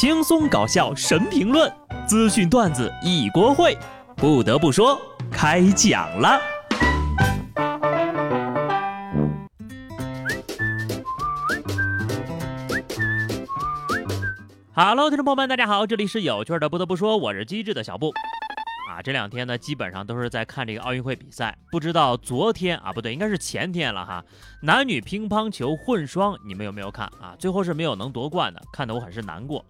轻松搞笑神评论，资讯段子一锅烩。不得不说，开讲了。Hello，听众朋友们，大家好，这里是有趣的。不得不说，我是机智的小布。啊，这两天呢，基本上都是在看这个奥运会比赛。不知道昨天啊，不对，应该是前天了哈。男女乒乓球混双，你们有没有看啊？最后是没有能夺冠的，看得我很是难过。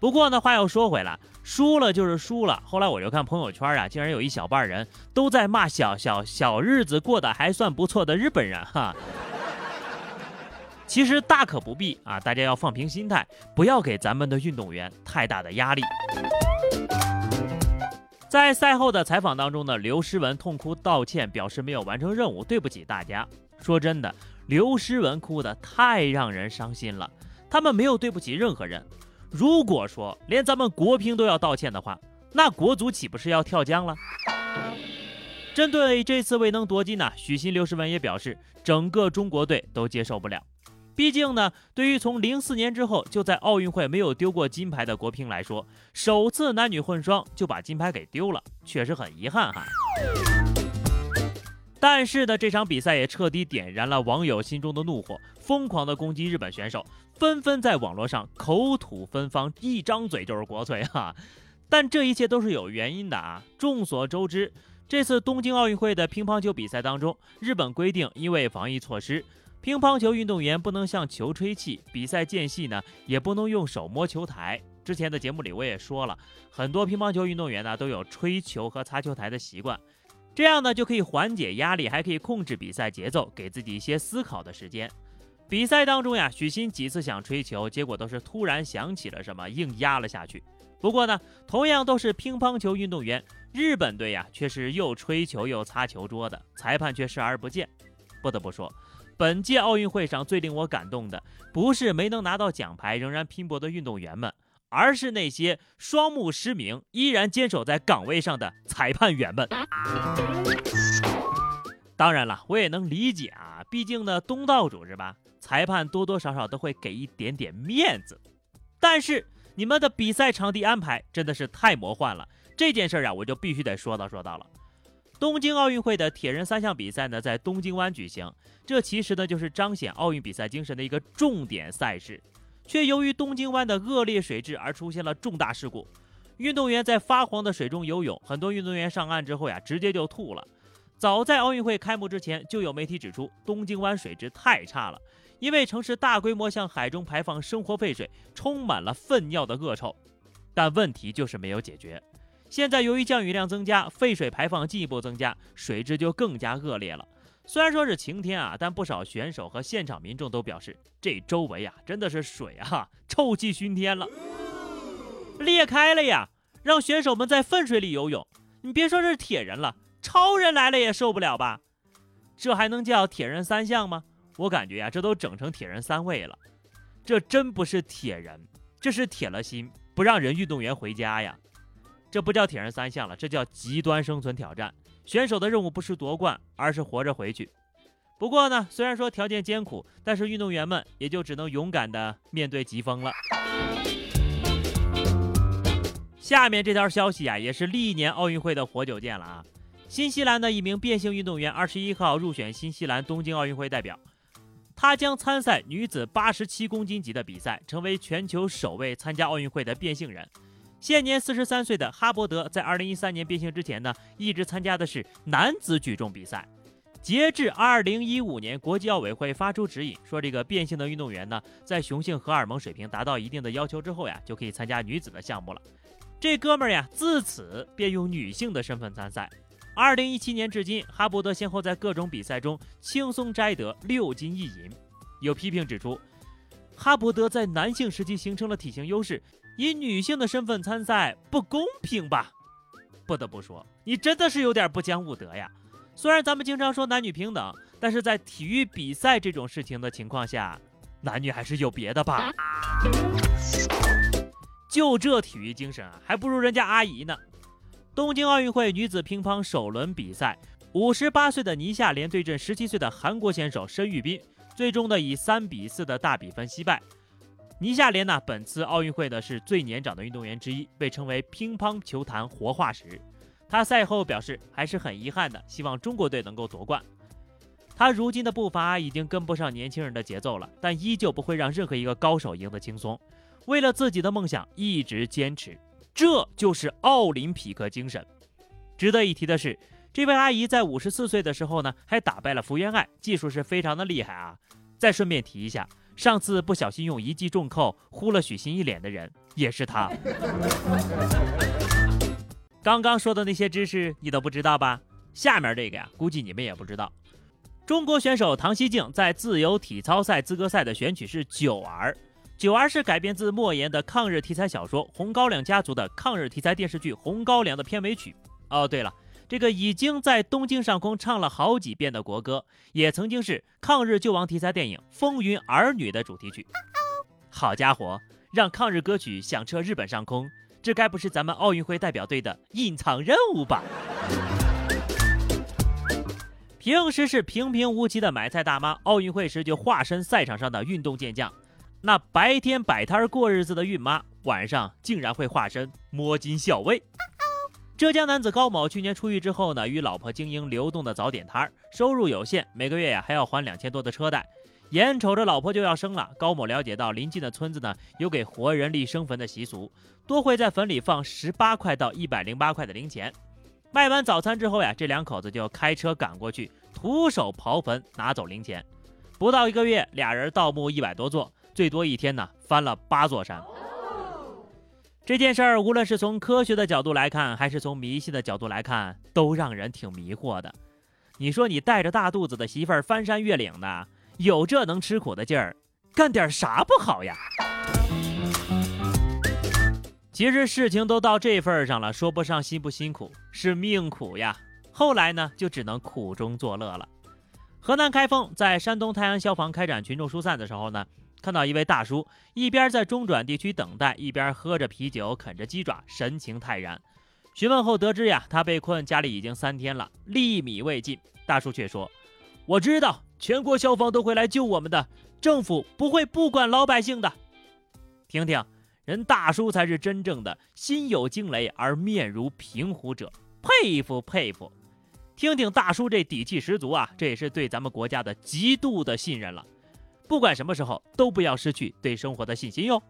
不过呢，话又说回来，输了就是输了。后来我就看朋友圈啊，竟然有一小半人都在骂小小小日子过得还算不错的日本人哈。其实大可不必啊，大家要放平心态，不要给咱们的运动员太大的压力。在赛后的采访当中呢，刘诗雯痛哭道歉，表示没有完成任务，对不起大家。说真的，刘诗雯哭的太让人伤心了。他们没有对不起任何人。如果说连咱们国乒都要道歉的话，那国足岂不是要跳江了？针对这次未能夺金呢，许昕、刘诗雯也表示，整个中国队都接受不了。毕竟呢，对于从零四年之后就在奥运会没有丢过金牌的国乒来说，首次男女混双就把金牌给丢了，确实很遗憾哈。但是呢，这场比赛也彻底点燃了网友心中的怒火，疯狂的攻击日本选手，纷纷在网络上口吐芬芳，一张嘴就是国粹哈。但这一切都是有原因的啊！众所周知，这次东京奥运会的乒乓球比赛当中，日本规定因为防疫措施。乒乓球运动员不能向球吹气，比赛间隙呢也不能用手摸球台。之前的节目里我也说了，很多乒乓球运动员呢都有吹球和擦球台的习惯，这样呢就可以缓解压力，还可以控制比赛节奏，给自己一些思考的时间。比赛当中呀，许昕几次想吹球，结果都是突然想起了什么，硬压了下去。不过呢，同样都是乒乓球运动员，日本队呀却是又吹球又擦球桌的，裁判却视而不见。不得不说。本届奥运会上最令我感动的，不是没能拿到奖牌仍然拼搏的运动员们，而是那些双目失明依然坚守在岗位上的裁判员们。当然了，我也能理解啊，毕竟呢，东道主是吧？裁判多多少少都会给一点点面子。但是你们的比赛场地安排真的是太魔幻了，这件事儿啊，我就必须得说道说道了。东京奥运会的铁人三项比赛呢，在东京湾举行。这其实呢，就是彰显奥运比赛精神的一个重点赛事，却由于东京湾的恶劣水质而出现了重大事故。运动员在发黄的水中游泳，很多运动员上岸之后呀，直接就吐了。早在奥运会开幕之前，就有媒体指出，东京湾水质太差了，因为城市大规模向海中排放生活废水，充满了粪尿的恶臭。但问题就是没有解决。现在由于降雨量增加，废水排放进一步增加，水质就更加恶劣了。虽然说是晴天啊，但不少选手和现场民众都表示，这周围啊真的是水啊，臭气熏天了，裂开了呀，让选手们在粪水里游泳。你别说是铁人了，超人来了也受不了吧？这还能叫铁人三项吗？我感觉呀，这都整成铁人三位了。这真不是铁人，这是铁了心不让人运动员回家呀。这不叫铁人三项了，这叫极端生存挑战。选手的任务不是夺冠，而是活着回去。不过呢，虽然说条件艰苦，但是运动员们也就只能勇敢的面对疾风了。下面这条消息啊，也是历年奥运会的活久见了啊！新西兰的一名变性运动员，二十一号入选新西兰东京奥运会代表，他将参赛女子八十七公斤级的比赛，成为全球首位参加奥运会的变性人。现年四十三岁的哈伯德，在二零一三年变性之前呢，一直参加的是男子举重比赛。截至二零一五年，国际奥委会发出指引，说这个变性的运动员呢，在雄性荷尔蒙水平达到一定的要求之后呀，就可以参加女子的项目了。这哥们儿呀，自此便用女性的身份参赛。二零一七年至今，哈伯德先后在各种比赛中轻松摘得六金一银。有批评指出，哈伯德在男性时期形成了体型优势。以女性的身份参赛不公平吧？不得不说，你真的是有点不讲武德呀。虽然咱们经常说男女平等，但是在体育比赛这种事情的情况下，男女还是有别的吧？就这体育精神啊，还不如人家阿姨呢。东京奥运会女子乒乓首轮比赛，五十八岁的倪夏莲对阵十七岁的韩国选手申玉斌，最终的以三比四的大比分惜败。倪夏莲呢，本次奥运会呢是最年长的运动员之一，被称为乒乓球坛活化石。他赛后表示，还是很遗憾的，希望中国队能够夺冠。他如今的步伐已经跟不上年轻人的节奏了，但依旧不会让任何一个高手赢得轻松。为了自己的梦想，一直坚持，这就是奥林匹克精神。值得一提的是，这位阿姨在五十四岁的时候呢，还打败了福原爱，技术是非常的厉害啊。再顺便提一下。上次不小心用一记重扣呼了许昕一脸的人也是他。刚刚说的那些知识你都不知道吧？下面这个呀，估计你们也不知道。中国选手唐熙静在自由体操赛资格赛的选曲是《九儿》，《九儿》是改编自莫言的抗日题材小说《红高粱家族》的抗日题材电视剧《红高粱》的片尾曲。哦，对了。这个已经在东京上空唱了好几遍的国歌，也曾经是抗日救亡题材电影《风云儿女》的主题曲。好家伙，让抗日歌曲响彻日本上空，这该不是咱们奥运会代表队的隐藏任务吧？平时是平平无奇的买菜大妈，奥运会时就化身赛场上的运动健将。那白天摆摊过日子的孕妈，晚上竟然会化身摸金校尉。浙江男子高某去年出狱之后呢，与老婆经营流动的早点摊儿，收入有限，每个月呀还要还两千多的车贷，眼瞅着老婆就要生了，高某了解到临近的村子呢有给活人立生坟的习俗，多会在坟里放十八块到一百零八块的零钱。卖完早餐之后呀，这两口子就开车赶过去，徒手刨坟拿走零钱。不到一个月，俩人盗墓一百多座，最多一天呢翻了八座山。这件事儿，无论是从科学的角度来看，还是从迷信的角度来看，都让人挺迷惑的。你说你带着大肚子的媳妇儿翻山越岭的，有这能吃苦的劲儿，干点啥不好呀？其实事情都到这份儿上了，说不上辛不辛苦，是命苦呀。后来呢，就只能苦中作乐了。河南开封在山东泰安消防开展群众疏散的时候呢。看到一位大叔一边在中转地区等待，一边喝着啤酒，啃着鸡爪，神情泰然。询问后得知呀，他被困家里已经三天了，粒米未进。大叔却说：“我知道全国消防都会来救我们的，政府不会不管老百姓的。”听听，人大叔才是真正的心有惊雷而面如平湖者，佩服佩服。听听大叔这底气十足啊，这也是对咱们国家的极度的信任了。不管什么时候，都不要失去对生活的信心哟。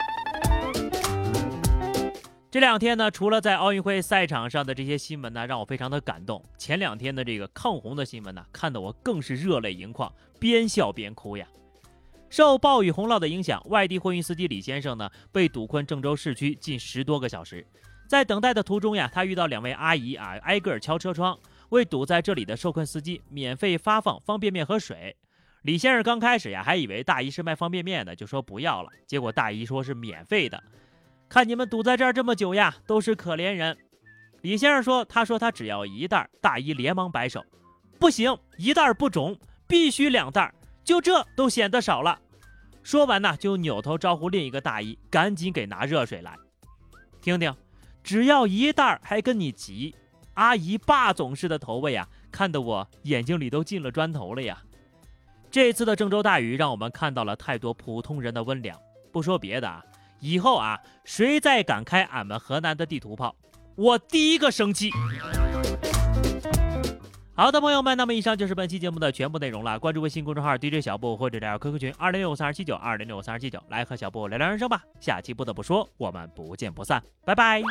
这两天呢，除了在奥运会赛场上的这些新闻呢，让我非常的感动。前两天的这个抗洪的新闻呢，看得我更是热泪盈眶，边笑边哭呀。受暴雨洪涝的影响，外地货运司机李先生呢，被堵困郑州市区近十多个小时。在等待的途中呀，他遇到两位阿姨啊，挨个敲车窗，为堵在这里的受困司机免费发放方便面和水。李先生刚开始呀，还以为大姨是卖方便面的，就说不要了。结果大姨说是免费的。看你们堵在这儿这么久呀，都是可怜人。李先生说：“他说他只要一袋。”大姨连忙摆手：“不行，一袋不中，必须两袋。就这都显得少了。”说完呢，就扭头招呼另一个大姨，赶紧给拿热水来。听听，只要一袋还跟你急？阿姨霸总式的投喂呀，看得我眼睛里都进了砖头了呀。这次的郑州大雨让我们看到了太多普通人的温良。不说别的啊，以后啊，谁再敢开俺们河南的地图炮，我第一个生气。好的，朋友们，那么以上就是本期节目的全部内容了。关注微信公众号 DJ 小布或者加 QQ 群二零六三二七九二零六三二七九，来和小布聊聊人生吧。下期不得不说，我们不见不散，拜拜。